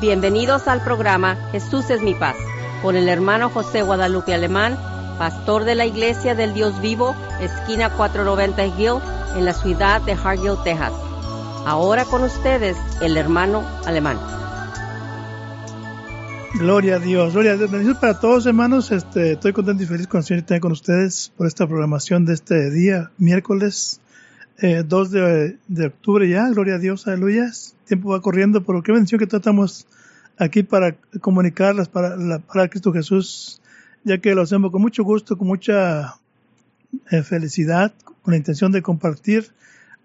Bienvenidos al programa Jesús es mi paz con el hermano José Guadalupe Alemán, pastor de la Iglesia del Dios Vivo, esquina 490 Hill, en la ciudad de Hargill, Texas. Ahora con ustedes el hermano Alemán. Gloria a Dios, gloria a Dios. Bendiciones para todos, hermanos. Este, estoy contento y feliz con el Señor estar con ustedes por esta programación de este día, miércoles 2 eh, de, octubre ya. Gloria a Dios, aleluya. El tiempo va corriendo, pero qué bendición que tratamos aquí para comunicarlas para la para Cristo Jesús, ya que lo hacemos con mucho gusto, con mucha eh, felicidad, con la intención de compartir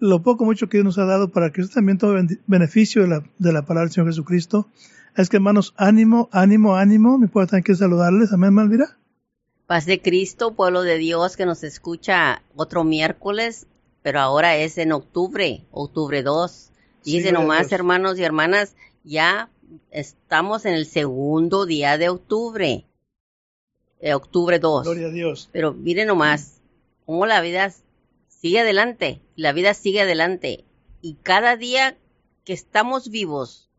lo poco mucho que Dios nos ha dado para que usted también tome beneficio de la, palabra del Señor Jesucristo. Es que hermanos, ánimo, ánimo, ánimo. Me puedo tener que saludarles. Amén, Malvira. Paz de Cristo, pueblo de Dios que nos escucha otro miércoles, pero ahora es en octubre, octubre 2. Dice nomás, hermanos y hermanas, ya estamos en el segundo día de octubre. Eh, octubre 2. Gloria a Dios. Pero miren nomás, cómo la vida sigue adelante, la vida sigue adelante. Y cada día que estamos vivos,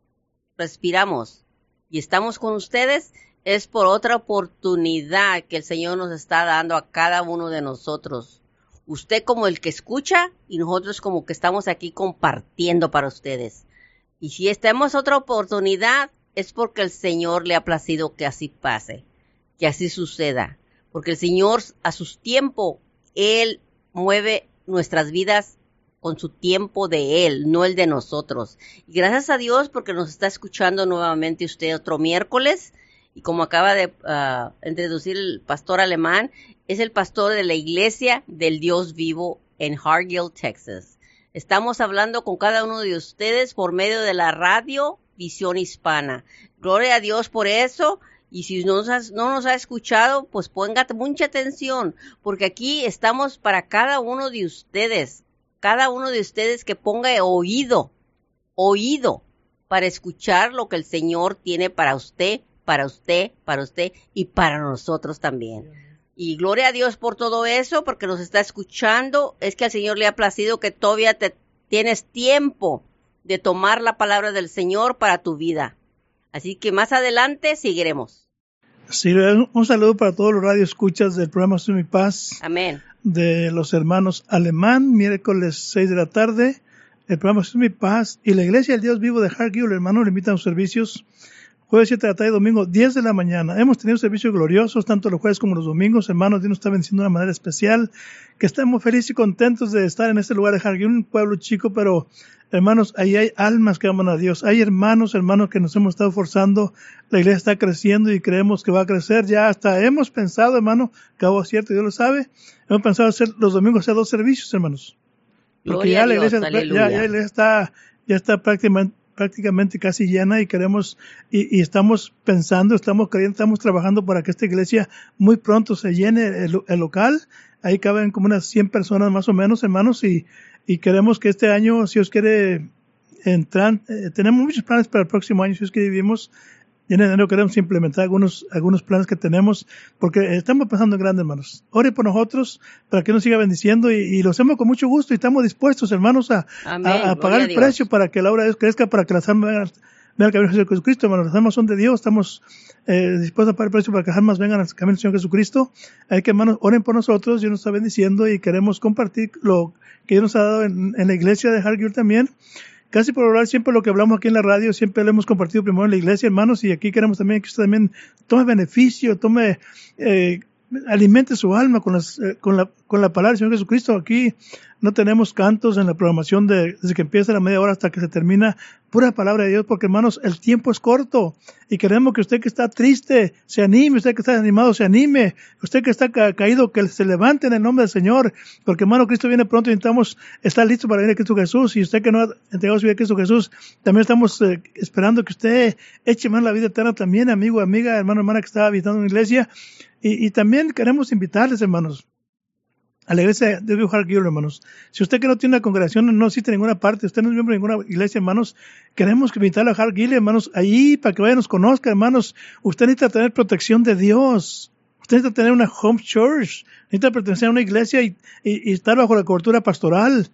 respiramos y estamos con ustedes, es por otra oportunidad que el Señor nos está dando a cada uno de nosotros. Usted como el que escucha y nosotros como que estamos aquí compartiendo para ustedes. Y si estamos otra oportunidad, es porque el Señor le ha placido que así pase, que así suceda. Porque el Señor a su tiempo, Él mueve nuestras vidas con su tiempo de Él, no el de nosotros. Y gracias a Dios porque nos está escuchando nuevamente usted otro miércoles. Y como acaba de uh, introducir el pastor alemán, es el pastor de la iglesia del Dios vivo en Hargill, Texas. Estamos hablando con cada uno de ustedes por medio de la radio Visión Hispana. Gloria a Dios por eso. Y si no nos, ha, no nos ha escuchado, pues ponga mucha atención, porque aquí estamos para cada uno de ustedes, cada uno de ustedes que ponga oído, oído, para escuchar lo que el Señor tiene para usted, para usted, para usted y para nosotros también. Y gloria a Dios por todo eso, porque nos está escuchando. Es que al Señor le ha placido que todavía te tienes tiempo de tomar la palabra del Señor para tu vida. Así que más adelante seguiremos. Sí, un saludo para todos los radioescuchas del programa Soy Mi Paz. Amén. De los hermanos Alemán, miércoles 6 de la tarde. El programa Soy Mi Paz y la Iglesia del Dios Vivo de Hargill, el hermano, le invitan a los servicios jueves 7 de la tarde y domingo 10 de la mañana. Hemos tenido servicios gloriosos, tanto los jueves como los domingos. Hermanos, Dios nos está bendiciendo de una manera especial. Que estamos felices y contentos de estar en este lugar de Hargill, un pueblo chico, pero hermanos, ahí hay almas que aman a Dios. Hay hermanos, hermanos que nos hemos estado forzando. La iglesia está creciendo y creemos que va a crecer. Ya hasta hemos pensado, hermano, que algo cierto, Dios lo sabe. Hemos pensado hacer los domingos hacer dos servicios, hermanos. Porque ya la, iglesia, ya, ya la iglesia está, ya está prácticamente prácticamente casi llena y queremos y, estamos pensando, estamos creyendo, estamos trabajando para que esta iglesia muy pronto se llene el, local. Ahí caben como unas 100 personas más o menos, hermanos, y, y queremos que este año, si os quiere entrar, eh, tenemos muchos planes para el próximo año, si os quiere vivimos y en enero queremos implementar algunos, algunos planes que tenemos, porque estamos pensando en grandes, hermanos. Ore por nosotros para que nos siga bendiciendo y, lo hacemos con mucho gusto y estamos dispuestos, hermanos, a, a, pagar el precio para que la obra de Dios crezca, para que las almas vengan, al camino de Jesucristo, hermanos. Las almas son de Dios, estamos eh, dispuestos a pagar el precio para que las almas vengan al camino del Señor Jesucristo. Hay que, hermanos, oren por nosotros, Dios nos está bendiciendo y queremos compartir lo que Dios nos ha dado en, en la iglesia de Hargill también casi por hablar siempre lo que hablamos aquí en la radio, siempre lo hemos compartido primero en la iglesia, hermanos, y aquí queremos también que usted también tome beneficio, tome, eh, alimente su alma con, las, eh, con, la, con la palabra del Señor Jesucristo. Aquí no tenemos cantos en la programación de, desde que empieza la media hora hasta que se termina. Pura palabra de Dios, porque hermanos, el tiempo es corto y queremos que usted que está triste se anime, usted que está animado se anime, usted que está caído que se levante en el nombre del Señor, porque hermano, Cristo viene pronto y necesitamos estar listos para venir a Cristo Jesús y usted que no ha entregado su vida a Cristo Jesús, también estamos eh, esperando que usted eche mano la vida eterna también, amigo, amiga, hermano, hermana que está habitando en iglesia. Y, también queremos invitarles, hermanos, a la iglesia de Hargill, hermanos. Si usted que no tiene una congregación, no existe ninguna parte, usted no es miembro de ninguna iglesia, hermanos, queremos invitarle a Hargill, hermanos, ahí para que vaya nos conozca, hermanos. Usted necesita tener protección de Dios. Usted necesita tener una home church. Necesita pertenecer a una iglesia y, estar bajo la cobertura pastoral.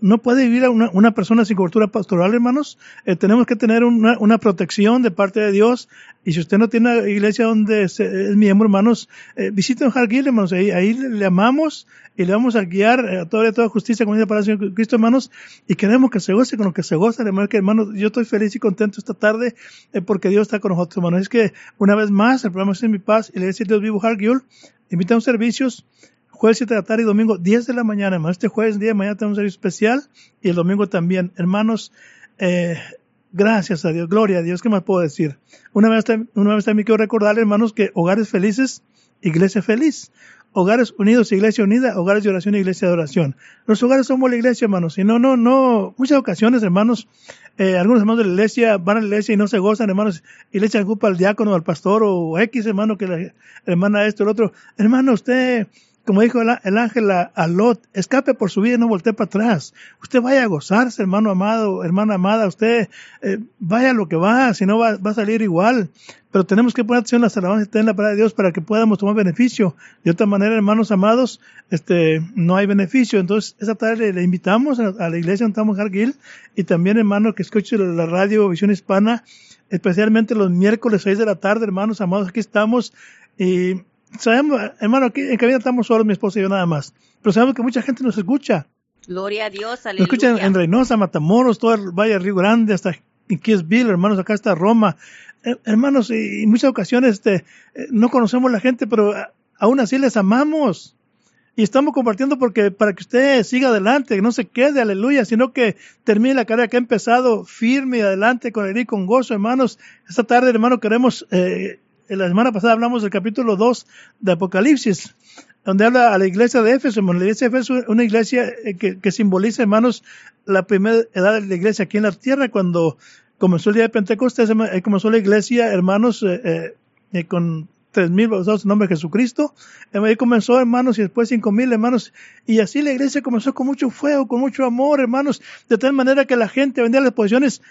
No puede vivir una, una persona sin cobertura pastoral, hermanos. Eh, tenemos que tener una, una, protección de parte de Dios. Y si usted no tiene una iglesia donde es, miembro, hermanos, eh, visiten Hargil, hermanos. Ahí, ahí le amamos y le vamos a guiar a toda, toda justicia con para el Señor Cristo, hermanos. Y queremos que se goce con lo que se goza, hermanos. Que, hermanos, yo estoy feliz y contento esta tarde eh, porque Dios está con nosotros, hermanos. Es que una vez más, el programa es en mi paz y le decía Dios vivo Hargil Invitamos servicios jueves 7 de la tarde y domingo 10 de la mañana, hermanos. Este jueves día de mañana tenemos un servicio especial y el domingo también. Hermanos, eh, gracias a Dios, gloria a Dios, ¿qué más puedo decir? Una vez, una vez también quiero recordar, hermanos, que hogares felices, iglesia feliz. Hogares Unidos, Iglesia Unida, Hogares de Oración, Iglesia de Oración. Los hogares somos la iglesia, hermanos. Y no, no, no, muchas ocasiones, hermanos, eh, algunos hermanos de la iglesia van a la iglesia y no se gozan, hermanos, y le echan culpa al diácono, al pastor o X, hermano, que la hermana esto, el otro. Hermano, usted como dijo el, ángel a, Lot, escape por su vida y no voltee para atrás. Usted vaya a gozarse, hermano amado, hermana amada, usted eh, vaya a lo que va, si no va, a salir igual. Pero tenemos que poner atención a las alabanzas y tener la palabra de Dios para que podamos tomar beneficio. De otra manera, hermanos amados, este, no hay beneficio. Entonces, esa tarde le, invitamos a, la iglesia donde estamos Hargil y también, hermano, que escuche la radio Visión Hispana, especialmente los miércoles 6 de la tarde, hermanos amados, aquí estamos. Y sabemos, hermano, aquí en cabina estamos solos, mi esposa y yo nada más. Pero sabemos que mucha gente nos escucha. Gloria a Dios, aleluya. Nos escuchan en Reynosa, Matamoros, todo el Valle Río Grande, hasta en Kiesville, hermanos, acá está Roma. Eh, hermanos, y en muchas ocasiones este, eh, no conocemos la gente, pero eh, aún así les amamos. Y estamos compartiendo porque para que usted siga adelante, que no se quede, aleluya, sino que termine la carrera que ha empezado firme y adelante con él y con gozo, hermanos. Esta tarde, hermano, queremos eh, la semana pasada hablamos del capítulo 2 de Apocalipsis, donde habla a la iglesia de Éfeso. La iglesia de Éfeso es una iglesia eh, que, simboliza, hermanos, la primera edad de la iglesia aquí en la tierra, cuando comenzó el día de Pentecostés, comenzó la iglesia, hermanos, eh, eh, con tres mil bautizados en nombre de Jesucristo. Ahí comenzó, hermanos, y después cinco mil, hermanos. Y así la iglesia comenzó con mucho fuego, con mucho amor, hermanos, de tal manera que la gente vendía las posesiones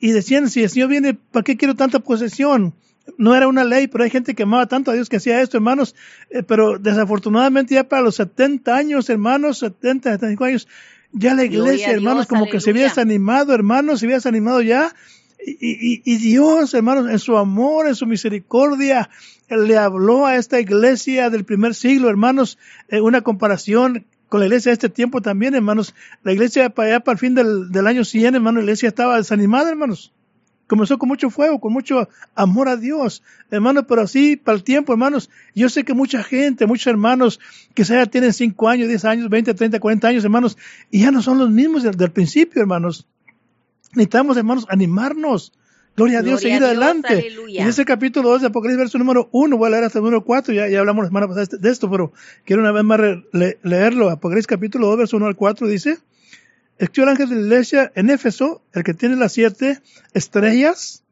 y decían, si el Señor viene, ¿para qué quiero tanta posesión? No era una ley, pero hay gente que amaba tanto a Dios que hacía esto, hermanos. Eh, pero desafortunadamente ya para los 70 años, hermanos, 70, 75 años, ya la iglesia, hermanos, como que se había desanimado, hermanos, se había desanimado ya. Y, y, Dios, hermanos, en su amor, en su misericordia, le habló a esta iglesia del primer siglo, hermanos, en una comparación con la iglesia de este tiempo también, hermanos. La iglesia para allá, para el fin del, del año 100, hermanos, la iglesia estaba desanimada, hermanos comenzó con mucho fuego, con mucho amor a Dios, hermanos, pero así para el tiempo, hermanos, yo sé que mucha gente, muchos hermanos que ya tienen 5 años, 10 años, 20, 30, 40 años, hermanos, y ya no son los mismos del, principio, hermanos. Necesitamos, hermanos, animarnos. Gloria a Dios, seguir adelante. En ese capítulo 2 de Apocalipsis, verso número 1, voy a leer hasta el número 4, ya, ya hablamos la semana pasada de esto, pero quiero una vez más leerlo. Apocalipsis capítulo 2, verso 1 al 4 dice, Escribió el ángel de la iglesia en Éfeso, el que tiene las siete estrellas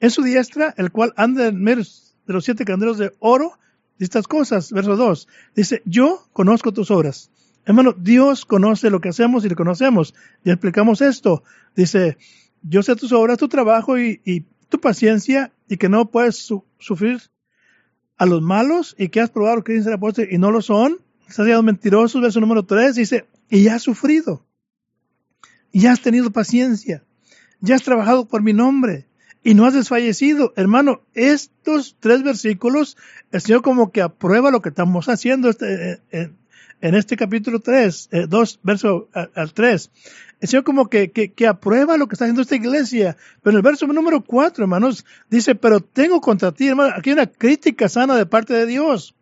en su diestra, el cual anda en medio de los siete candelos de oro. Y estas cosas, verso 2, dice, yo conozco tus obras. Hermano, Dios conoce lo que hacemos y le conocemos. Ya explicamos esto. Dice, yo sé tus obras, tu trabajo y, tu paciencia y que no puedes sufrir a los malos y que has probado que dicen ser y no lo son. Estás mentirosos, verso número 3, dice, y has sufrido ya has tenido paciencia, ya has trabajado por mi nombre y no has desfallecido. Hermano, estos tres versículos, el Señor como que aprueba lo que estamos haciendo este, eh, en, este capítulo 3, 2, eh, verso al 3. El Señor como que, que, aprueba lo que está haciendo esta iglesia. Pero en el verso número 4, hermanos, dice, pero tengo contra ti, hermano, aquí hay una crítica sana de parte de Dios.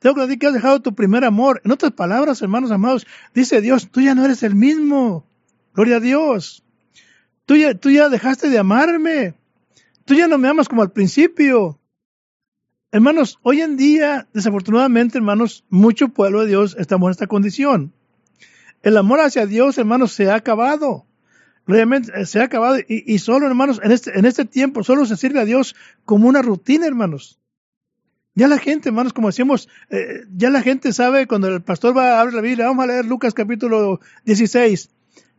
Tengo que decir que has dejado tu primer amor. En otras palabras, hermanos amados, dice Dios, tú ya no eres el mismo. Gloria a Dios. Tú ya, tú ya dejaste de amarme. Tú ya no me amas como al principio. Hermanos, hoy en día, desafortunadamente, hermanos, mucho pueblo de Dios estamos en esta condición. El amor hacia Dios, hermanos, se ha acabado. Realmente eh, se ha acabado y, solo, hermanos, en este, en este tiempo solo se sirve a Dios como una rutina, hermanos. Ya la gente, hermanos, como decimos, eh, ya la gente sabe cuando el pastor va a abrir la Biblia, vamos a leer Lucas capítulo 16.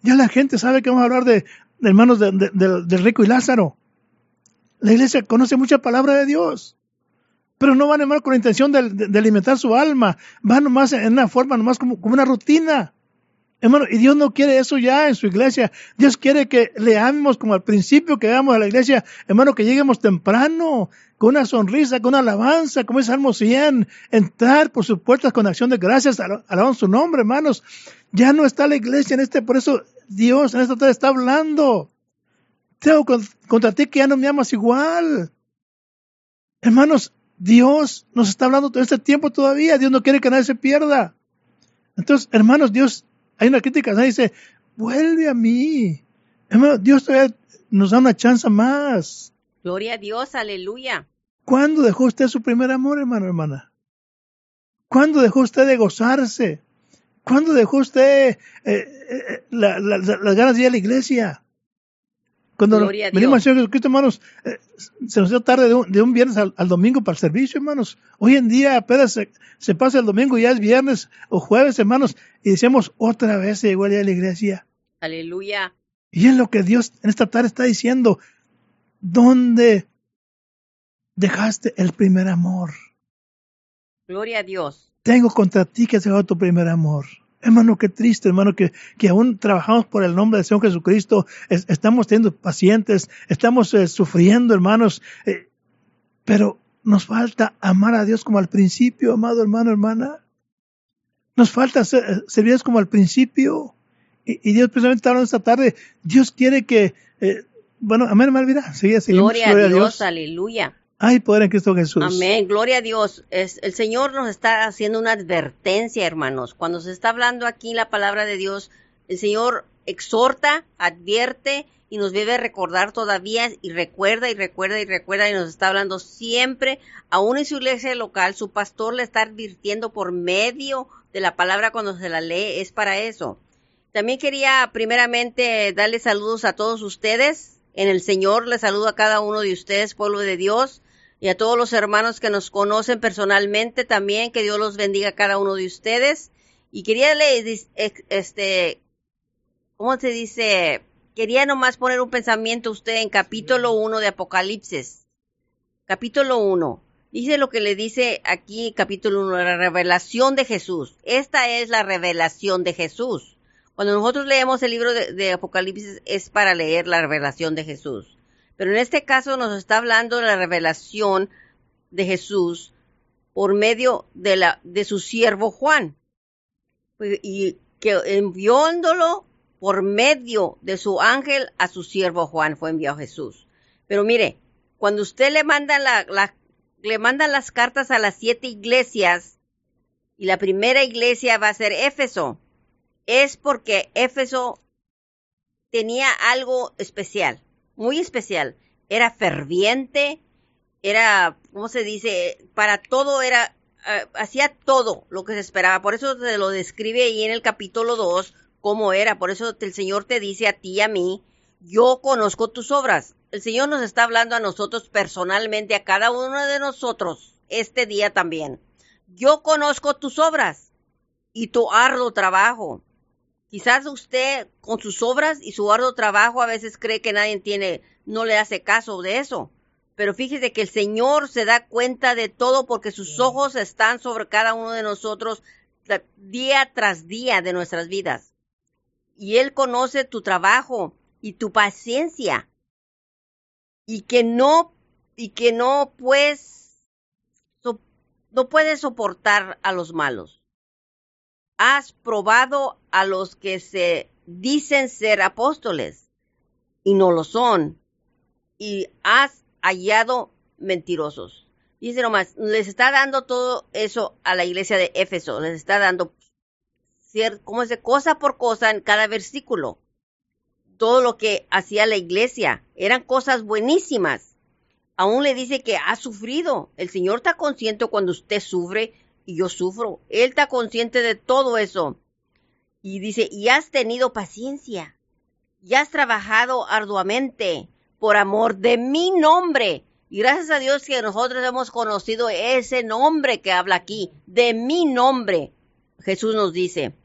Ya la gente sabe que vamos a hablar de, hermanos del rico y Lázaro. La iglesia conoce mucha palabra de Dios. pero no van hermano con la intención de, de, de alimentar su alma, van nomás en una forma, nomás como una rutina. Hermano, y Dios no quiere eso ya en su iglesia. Dios quiere que le amemos como al principio que vamos a la iglesia. Hermano, que lleguemos temprano, con una sonrisa, con una alabanza, como es Salmo 100. Entrar por sus puertas con acción de gracias, alabando su nombre, hermanos. Ya no está la iglesia en este, por eso Dios en esta tarde está hablando. Tengo contra ti que ya no me amas igual. Hermanos, Dios nos está hablando todo este tiempo todavía. Dios no quiere que nadie se pierda. Entonces, hermanos, Dios hay una crítica, ¿no? dice, vuelve a mí. Hermano, Dios todavía nos da una chance más. Gloria a Dios, aleluya. ¿Cuándo dejó usted su primer amor, hermano, hermana? ¿Cuándo dejó usted de gozarse? ¿Cuándo dejó usted eh, eh, la, la, las ganas de ir a la iglesia? Cuando Gloria a venimos al Dios. Señor Jesucristo, hermanos, eh, se nos dio tarde de un, de un viernes al, al domingo para el servicio, hermanos. Hoy en día apenas se, se pasa el domingo, ya es viernes o jueves, hermanos, y decimos otra vez se llegó el día de la iglesia. Aleluya. Y es lo que Dios en esta tarde está diciendo. ¿Dónde dejaste el primer amor? Gloria a Dios. Tengo contra ti que has dejado tu primer amor. Hermano, qué triste, hermano, que, que aún trabajamos por el nombre del Señor Jesucristo, es- estamos teniendo pacientes, estamos eh, sufriendo, hermanos, eh, pero nos falta amar a Dios como al principio, amado hermano, hermana. Nos falta ser, eh, Dios como al principio. Y, y Dios precisamente hablando esta tarde, Dios quiere que, eh, bueno, amén, hermana Elvira, sigue, seguimos, Gloria a Dios, aleluya. Hay poder en Cristo Jesús. Amén, gloria a Dios. El Señor nos está haciendo una advertencia, hermanos. Cuando se está hablando aquí la palabra de Dios, el Señor exhorta, advierte y nos debe recordar todavía y recuerda y recuerda y recuerda y nos está hablando siempre, aún en su iglesia local, su pastor le está advirtiendo por medio de la palabra cuando se la lee, es para eso. También quería primeramente darle saludos a todos ustedes. En el Señor les saludo a cada uno de ustedes, pueblo de Dios, y a todos los hermanos que nos conocen personalmente también. Que Dios los bendiga a cada uno de ustedes. Y quería leer, este, ¿cómo se dice? Quería nomás poner un pensamiento usted en capítulo 1 de Apocalipsis. Capítulo 1. Dice lo que le dice aquí, capítulo 1, la revelación de Jesús. Esta es la revelación de Jesús. Cuando nosotros leemos el libro de, Apocalipsis es para leer la revelación de Jesús. Pero en este caso nos está hablando de la revelación de Jesús por medio de, la, de su siervo Juan. Y que enviándolo por medio de su ángel a su siervo Juan fue enviado Jesús. Pero mire, cuando usted le manda le mandan las cartas a las siete iglesias y la primera iglesia va a ser Éfeso, es porque Éfeso tenía algo especial, muy especial. Era ferviente, era, ¿cómo se dice? Para todo era, uh, hacía todo lo que se esperaba. Por eso se lo describe ahí en el capítulo 2 cómo era. Por eso el Señor te dice a ti y a mí, yo conozco tus obras. El Señor nos está hablando a nosotros personalmente, a cada uno de nosotros, este día también. Yo conozco tus obras y tu arduo trabajo. Quizás usted con sus obras y su arduo trabajo a veces cree que nadie tiene, no le hace caso de eso. Pero fíjese que el Señor se da cuenta de todo porque sus ojos están sobre cada uno de nosotros día tras día de nuestras vidas. Y Él conoce tu trabajo y tu paciencia. Y que no, y que no pues, so, no puedes soportar a los malos has probado a los que se dicen ser apóstoles y no lo son, y has hallado mentirosos. Dice nomás, les está dando todo eso a la iglesia de Éfeso, les está dando, como dice, cosa por cosa en cada versículo. Todo lo que hacía la iglesia eran cosas buenísimas. Aún le dice que ha sufrido. El Señor está consciente cuando usted sufre y yo sufro. Él está consciente de todo eso. Y dice, y has tenido paciencia, y has trabajado arduamente por amor de mi nombre. Y gracias a Dios que nosotros hemos conocido ese nombre que habla aquí, de mi nombre. Jesús nos dice,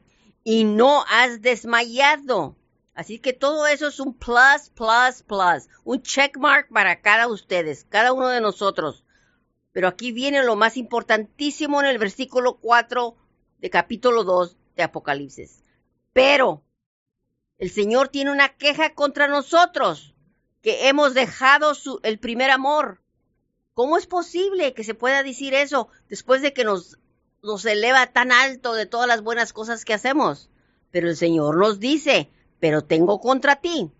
y no has desmayado. Así que todo eso es un plus, plus, plus, un checkmark para cada ustedes, cada uno de nosotros. Pero aquí viene lo más importantísimo en el versículo 4 de capítulo 2 de Apocalipsis. Pero el Señor tiene una queja contra nosotros, que hemos dejado el primer amor. ¿Cómo es posible que se pueda decir eso después de que nos, nos eleva tan alto de todas las buenas cosas que hacemos? Pero el Señor nos dice, pero tengo contra ti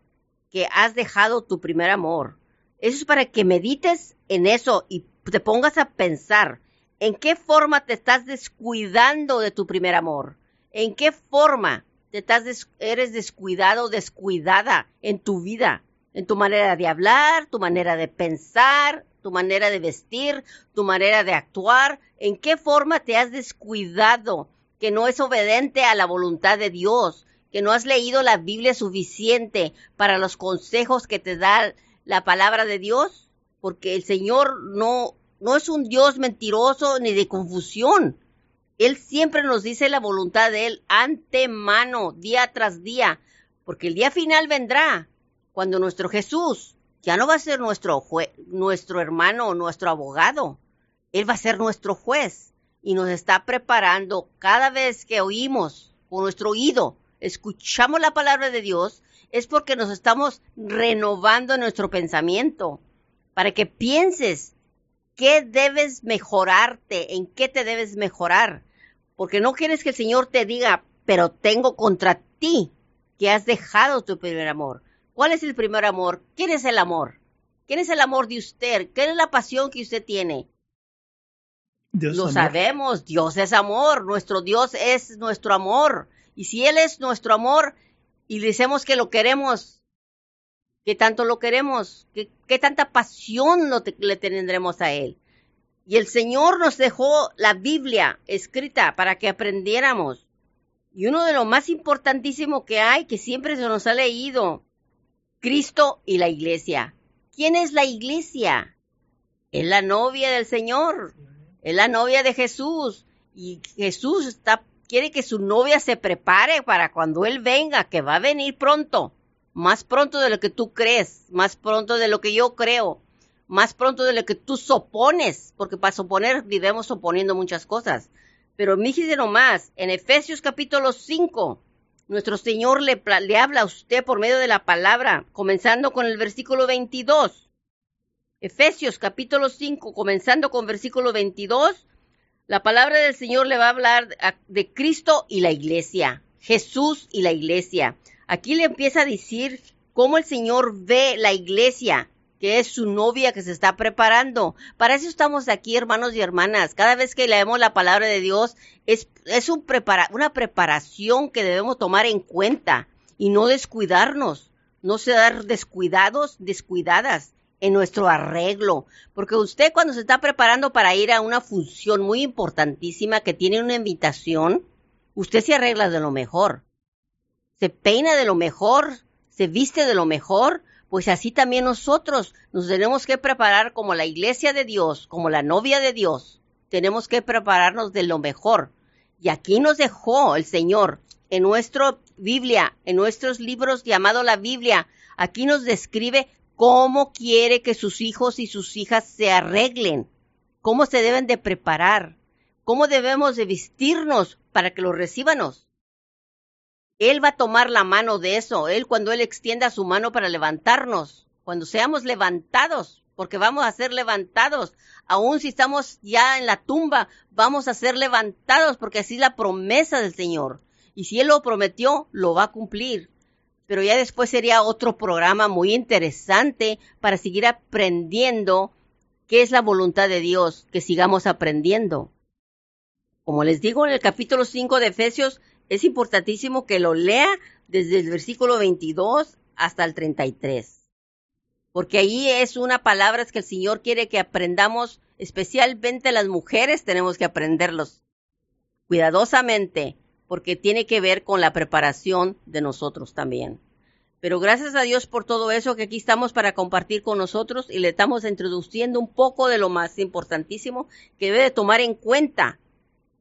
que has dejado tu primer amor. Eso es para que medites en eso y te pongas a pensar en qué forma te estás descuidando de tu primer amor. ¿En qué forma estás eres descuidado, descuidada en tu vida? En tu manera de hablar, tu manera de pensar, tu manera de vestir, tu manera de actuar. ¿En qué forma te has descuidado que no es obediente a la voluntad de Dios? que no has leído la Biblia suficiente para los consejos que te da la palabra de Dios, porque el Señor no, no es un Dios mentiroso ni de confusión. Él siempre nos dice la voluntad de Él antemano, día tras día, porque el día final vendrá cuando nuestro Jesús ya no va a ser nuestro, nuestro hermano o nuestro abogado, Él va a ser nuestro juez y nos está preparando cada vez que oímos con nuestro oído escuchamos la palabra de Dios, es porque nos estamos renovando nuestro pensamiento, para que pienses qué debes mejorarte, en qué te debes mejorar, porque no quieres que el Señor te diga, pero tengo contra ti que has dejado tu primer amor. ¿Cuál es el primer amor? ¿Quién es el amor? ¿Quién es el amor de usted? ¿Qué es la pasión que usted tiene? Dios Lo sabemos, Dios es amor, nuestro Dios es nuestro amor. Y si Él es nuestro amor y le decimos que lo queremos, que tanto lo queremos, que, tanta pasión le tendremos a Él. Y el Señor nos dejó la Biblia escrita para que aprendiéramos. Y uno de los más importantísimos que hay, que siempre se nos ha leído, Cristo y la iglesia. ¿Quién es la iglesia? Es la novia del Señor, es la novia de Jesús. Y Jesús quiere que su novia se prepare para cuando él venga, que va a venir pronto, más pronto de lo que tú crees, más pronto de lo que yo creo, más pronto de lo que tú supones, porque para suponer vivimos suponiendo muchas cosas. Pero fíjese nomás, en Efesios capítulo 5, nuestro Señor le, habla a usted por medio de la palabra, comenzando con el versículo 22. Efesios capítulo 5, comenzando con versículo 22, la palabra del Señor le va a hablar de Cristo y la iglesia, Jesús y la iglesia. Aquí le empieza a decir cómo el Señor ve la iglesia, que es su novia que se está preparando. Para eso estamos aquí, hermanos y hermanas. Cada vez que leemos la palabra de Dios, es, es un prepara, una preparación que debemos tomar en cuenta y no descuidarnos, no ser descuidados, descuidadas en nuestro arreglo, porque usted cuando se está preparando para ir a una función muy importantísima que tiene una invitación, usted se arregla de lo mejor, se peina de lo mejor, se viste de lo mejor, pues así también nosotros nos tenemos que preparar como la iglesia de Dios, como la novia de Dios, tenemos que prepararnos de lo mejor. Y aquí nos dejó el Señor en nuestra Biblia, en nuestros libros llamado la Biblia, aquí nos describe cómo quiere que sus hijos y sus hijas se arreglen, cómo se deben de preparar, cómo debemos de vestirnos para que los recibanos. Él va a tomar la mano de eso, Él cuando Él extienda su mano para levantarnos, cuando seamos levantados, porque vamos a ser levantados, aun si estamos ya en la tumba, vamos a ser levantados, porque así es la promesa del Señor. Y si Él lo prometió, lo va a cumplir pero ya después sería otro programa muy interesante para seguir aprendiendo qué es la voluntad de Dios, que sigamos aprendiendo. Como les digo en el capítulo 5 de Efesios, es importantísimo que lo lea desde el versículo 22 hasta el 33. Porque ahí es una palabra que el Señor quiere que aprendamos, especialmente las mujeres tenemos que aprenderlos cuidadosamente porque tiene que ver con la preparación de nosotros también. Pero gracias a Dios por todo eso que aquí estamos para compartir con nosotros y le estamos introduciendo un poco de lo más importantísimo que debe tomar en cuenta,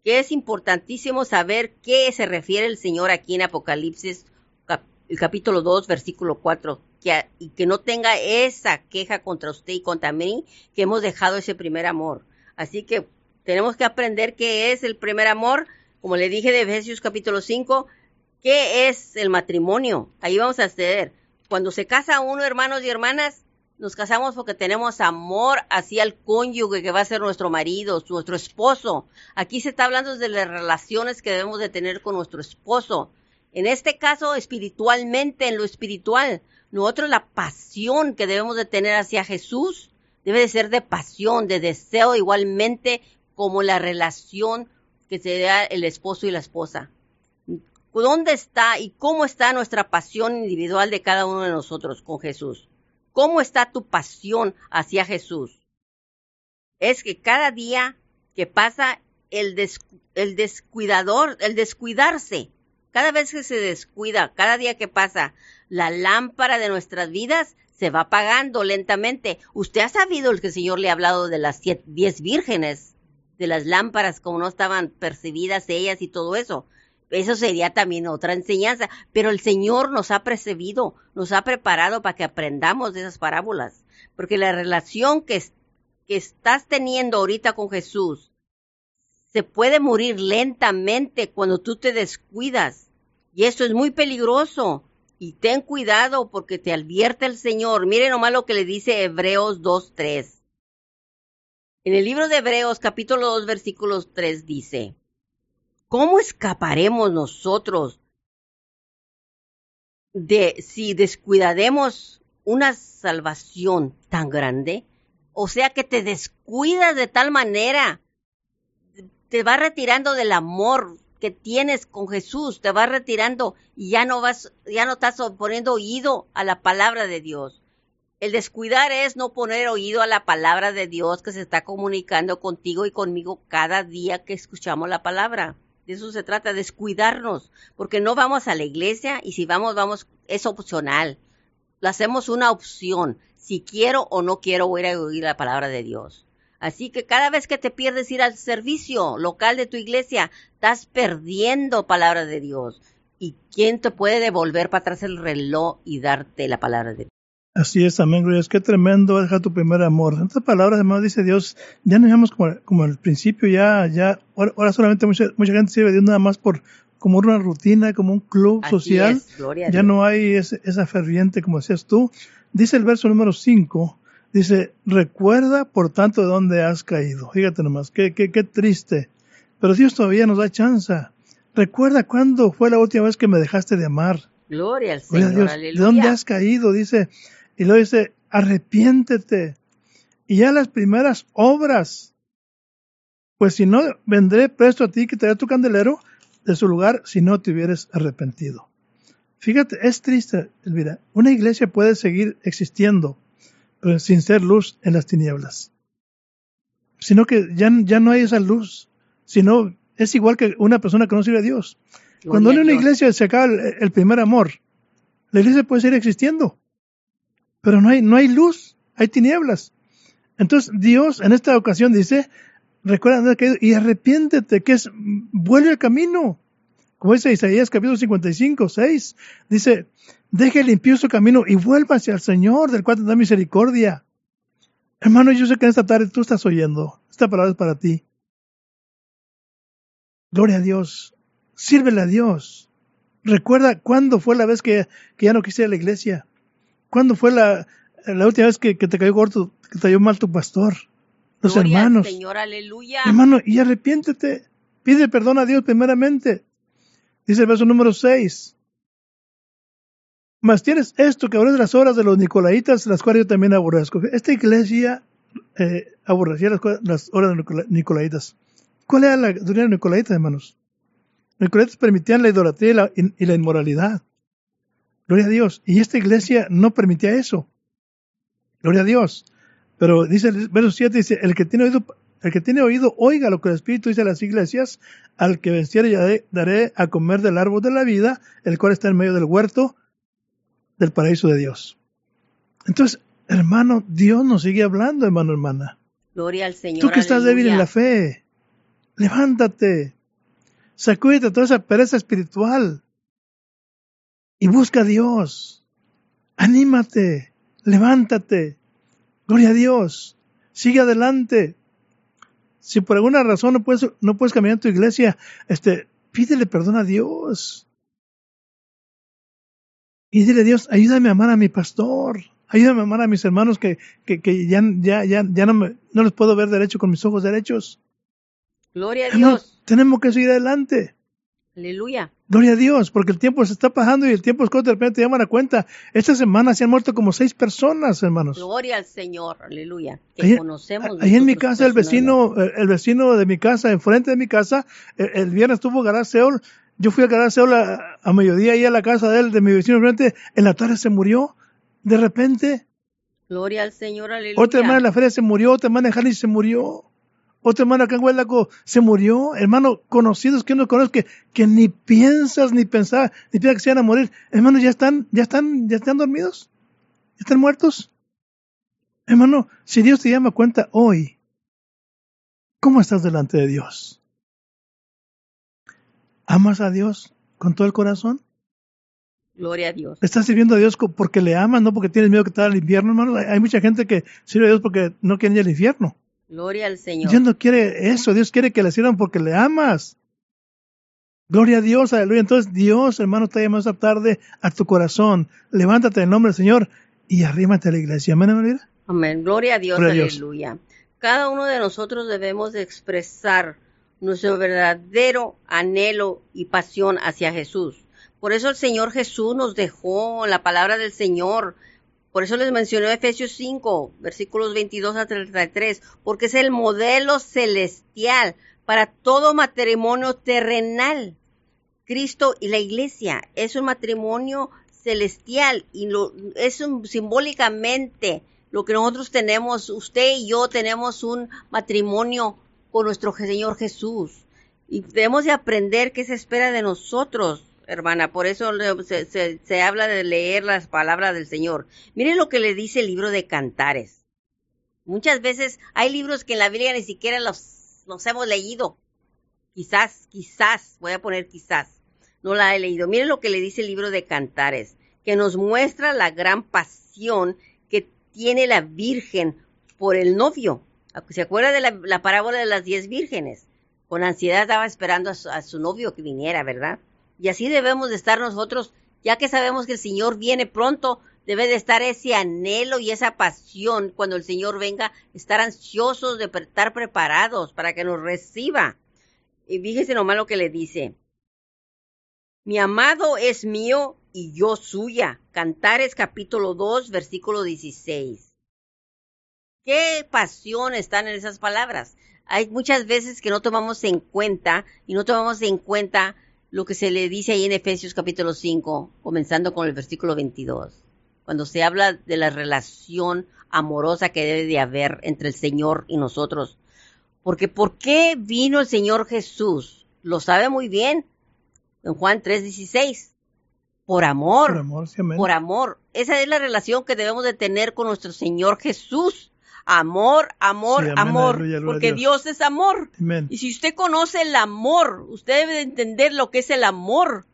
que es importantísimo saber qué se refiere el Señor aquí en Apocalipsis el capítulo 2, versículo 4, que, y que no tenga esa queja contra usted y contra mí, que hemos dejado ese primer amor. Así que tenemos que aprender qué es el primer amor, como le dije de Efesios capítulo 5, qué es el matrimonio. Ahí vamos a acceder. Cuando se casa uno, hermanos y hermanas, nos casamos porque tenemos amor hacia el cónyuge que va a ser nuestro marido, nuestro esposo. Aquí se está hablando de las relaciones que debemos de tener con nuestro esposo. En este caso, espiritualmente, en lo espiritual, nosotros la pasión que debemos de tener hacia Jesús debe de ser de pasión, de deseo igualmente como la relación que se da el esposo y la esposa. ¿Dónde está y cómo está nuestra pasión individual de cada uno de nosotros con Jesús? ¿Cómo está tu pasión hacia Jesús? Es que cada día que pasa el, descuidador, el descuidarse, cada vez que se descuida, cada día que pasa, la lámpara de nuestras vidas se va apagando lentamente. Usted ha sabido el que el Señor le ha hablado de las diez vírgenes, de las lámparas, como no estaban percibidas ellas y todo eso. Eso sería también otra enseñanza, pero el Señor nos ha precebido, nos ha preparado para que aprendamos de esas parábolas, porque la relación que, que estás teniendo ahorita con Jesús se puede morir lentamente cuando tú te descuidas, y eso es muy peligroso. Y ten cuidado porque te advierte el Señor. Miren nomás lo que le dice Hebreos 2.3. En el libro de Hebreos capítulo 2 versículos 3 dice, ¿Cómo escaparemos nosotros de si descuidademos una salvación tan grande? O sea que te descuidas de tal manera, te va retirando del amor que tienes con Jesús, te va retirando y ya no vas, ya no estás poniendo oído a la palabra de Dios. El descuidar es no poner oído a la palabra de Dios que se está comunicando contigo y conmigo cada día que escuchamos la palabra. De eso se trata, descuidarnos, porque no vamos a la iglesia y si vamos, vamos, es opcional. Lo hacemos una opción. Si quiero o no quiero ir a oír la palabra de Dios. Así que cada vez que te pierdes ir al servicio local de tu iglesia, estás perdiendo palabra de Dios. ¿Y quién te puede devolver para atrás el reloj y darte la palabra de Dios? Así es, amén, gloria. Qué tremendo deja tu primer amor. En otras palabras, además, dice Dios, ya no digamos como, como al principio, ya, ya, ahora, solamente mucha, mucha gente sirve a Dios nada más por, como una rutina, como un club social. ya no hay esa ferviente, como decías tú. Dice el verso número 5, dice, recuerda por tanto de dónde has caído. Fíjate nomás, qué, qué, qué triste. Pero Dios todavía nos da chance. Recuerda cuándo fue la última vez que me dejaste de amar. Gloria al Señor, ¿De dónde has caído? Dice, y luego dice, arrepiéntete. Y ya las primeras obras. Pues si no, vendré presto a ti, quitaré tu candelero de su lugar si no te hubieras arrepentido. Fíjate, es triste, Elvira. Una iglesia puede seguir existiendo, pero sin ser luz en las tinieblas. Sino que ya, ya no hay esa luz, sino es igual que una persona que no sirve a Dios. Cuando en una iglesia se acaba el primer amor, la iglesia puede seguir existiendo, pero no hay, no hay luz, hay tinieblas. Entonces Dios en esta ocasión dice, recuerda que y arrepiéntete, que es, vuelve al camino. Como dice Isaías capítulo 55, 6, dice, deje limpio su camino y vuelva hacia el Señor, del cual te da misericordia. Hermano, yo sé que en esta tarde tú estás oyendo. Esta palabra es para ti. Gloria a Dios. Sírvele a Dios. Recuerda cuándo fue la vez que, que ya no quise la iglesia. ¿Cuándo fue la, la última vez que, te cayó gordo, que te cayó mal tu pastor? Los hermanos. Señor, aleluya. Hermano, y arrepiéntete. Pide perdón a Dios primeramente. Dice el verso número 6. Mas tienes esto que aborrece las obras de los nicolaitas, las cuales yo también aborrezco. Esta iglesia eh, aborrecía las, las obras de los nicolaitas. ¿Cuál era la doctrina de los nicolaitas, hermanos? Los nicolaitas permitían la idolatría y la inmoralidad. Gloria a Dios. Y esta iglesia no permitía eso. Gloria a Dios. Pero dice el verso 7, dice, el que tiene oído, el que tiene oído, oiga lo que el Espíritu dice a las iglesias, al que venciere daré, daré a comer del árbol de la vida, el cual está en medio del huerto del paraíso de Dios. Entonces, hermano, Dios nos sigue hablando, hermano, hermana. Gloria al Señor. Tú que estás débil en la fe, levántate, sacúdete toda esa pereza espiritual y busca a Dios. Anímate, levántate. Gloria a Dios. Sigue adelante. si por alguna razón no puedes, no puedes caminar en tu iglesia, este, pídele perdón a Dios. Y dile a Dios, ayúdame a amar a mi pastor, ayúdame a amar a mis hermanos que, que, que ya, ya, ya, ya no, me, no los puedo ver derecho con mis ojos derechos. Gloria a no, Dios. tenemos que seguir adelante. Aleluya. Gloria a Dios, porque el tiempo se está pasando y el tiempo es corto, de repente te llaman a cuenta. Esta semana se han muerto como seis personas, hermanos. Gloria al Señor. Aleluya. Que Ahí, conocemos. ahí en mi casa, el vecino, el, vecino de mi casa, enfrente de mi casa, el, el viernes tuvo Garage Seol. Yo fui a Garage Seol a, a mediodía ahí a la casa de él, de mi vecino enfrente. En la tarde se murió. De repente, Gloria al Señor. Aleluya. otra hermana en la feria se murió, otra hermana en Jalisco se murió. Otra hermana acá en Huelaco se murió. Hermano, conocidos que uno conoce que, que ni piensas ni pensar, ni piensas que se van a morir. Hermanos, ya están, ya están, ya están dormidos. Ya están muertos. Hermano, si Dios te llama a cuenta hoy, ¿cómo estás delante de Dios? ¿Amas a Dios con todo el corazón? Gloria a Dios. ¿Estás sirviendo a Dios porque le amas, no porque tienes miedo que te al infierno, hermano? Hay, hay mucha gente que sirve a Dios porque no quiere ir al infierno. Gloria al Señor. Dios no quiere eso, Dios quiere que le sirvan porque le amas. Gloria a Dios, aleluya. Entonces Dios, hermano, está llamando esta tarde a tu corazón. Levántate en nombre del Señor y arrímate a la iglesia. Amén, hermano. Amén. Gloria a Dios. Gloria a Dios. Aleluya. Cada uno de nosotros debemos de expresar nuestro verdadero anhelo y pasión hacia Jesús. Por eso el Señor Jesús nos dejó la palabra del Señor. Por eso les mencioné Efesios 5, versículos 22 a 33, porque es el modelo celestial para todo matrimonio terrenal. Cristo y la iglesia es un matrimonio celestial y lo, es un- simbólicamente lo que nosotros tenemos, usted y yo tenemos un matrimonio con nuestro Señor Jesús y debemos de aprender qué se espera de nosotros, hermana. Por eso se, se- habla de leer las palabras del Señor. Miren lo que le dice el libro de Cantares. Muchas veces hay libros que en la Biblia ni siquiera los, hemos leído. Quizás, quizás, voy a poner quizás, no la he leído. Miren lo que le dice el libro de Cantares, que nos muestra la gran pasión que tiene la Virgen por el novio. ¿Se acuerda de la, la parábola de las diez vírgenes? Con ansiedad estaba esperando a su novio que viniera, ¿verdad? Y así debemos de estar nosotros, ya que sabemos que el Señor viene pronto, debe de estar ese anhelo y esa pasión cuando el Señor venga, estar ansiosos de estar preparados para que nos reciba. Y fíjese nomás lo que le dice. Mi amado es mío y yo suya. Cantares capítulo 2, versículo 16. Qué pasión están en esas palabras. Hay muchas veces que no tomamos en cuenta y no tomamos en cuenta lo que se le dice ahí en Efesios capítulo 5, comenzando con el versículo 22, cuando se habla de la relación amorosa que debe de haber entre el Señor y nosotros. Porque ¿por qué vino el Señor Jesús? Lo sabe muy bien en Juan 3:16. Por amor, Por amor, sí, amén. por amor. Esa es la relación que debemos de tener con nuestro Señor Jesús. Amor, amor, Sí, amén, amor. aleluya, porque Dios. Dios es amor. Amén. Y si usted conoce el amor, usted debe de entender lo que es el amor.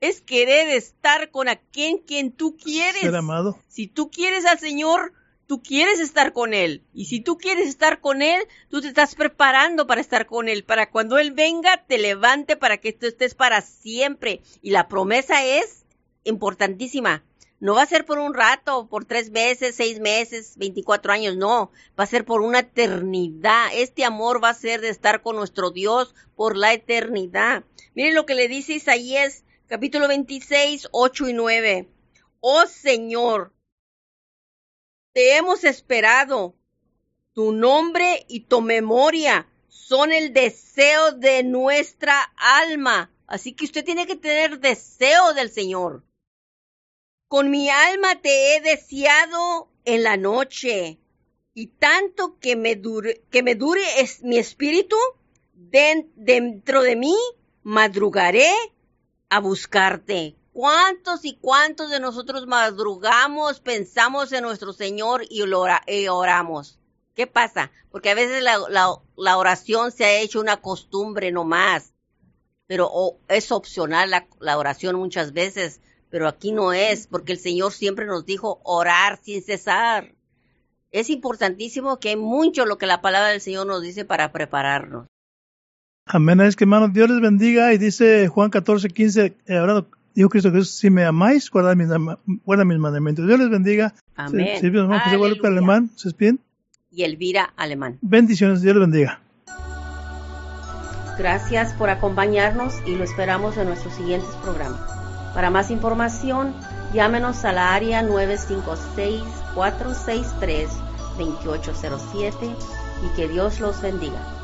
Es querer estar con aquel quien tú quieres. Ser amado. Si tú quieres al Señor, tú quieres estar con Él. Y si tú quieres estar con Él, tú te estás preparando para estar con Él. Para cuando Él venga, te levante para que tú estés para siempre. Y la promesa es importantísima. No va a ser por un rato, por tres meses, seis meses, 24 años, no. Va a ser por una eternidad. Este amor va a ser de estar con nuestro Dios por la eternidad. Miren lo que le dice Isaías capítulo 26, 8 y 9. Oh Señor, te hemos esperado. Tu nombre y tu memoria son el deseo de nuestra alma. Así que usted tiene que tener deseo del Señor. Con mi alma te he deseado en la noche, y tanto que me dure, que me dure mi espíritu, den- dentro de mí madrugaré a buscarte. ¿Cuántos y cuántos de nosotros madrugamos, pensamos en nuestro Señor y, oramos? ¿Qué pasa? Porque a veces la, oración se ha hecho una costumbre nomás, pero o- es opcional la oración muchas veces, pero aquí no es, porque el Señor siempre nos dijo orar sin cesar. es importantísimo que hay mucho lo que la palabra del Señor nos dice para prepararnos. Amén. Es que hermanos, Dios les bendiga. Y dice Juan 14, 15, eh, hablando, dijo Cristo que si me amáis, guardad mis, guarda mis mandamientos. Dios les bendiga. Amén. Se, hermano José Guadalupe. Alemán, se. Y Elvira Alemán. Bendiciones, Dios les bendiga. Gracias por acompañarnos y lo esperamos en nuestros siguientes programas. Para más información, llámenos a la área 956-463-2807 y que Dios los bendiga.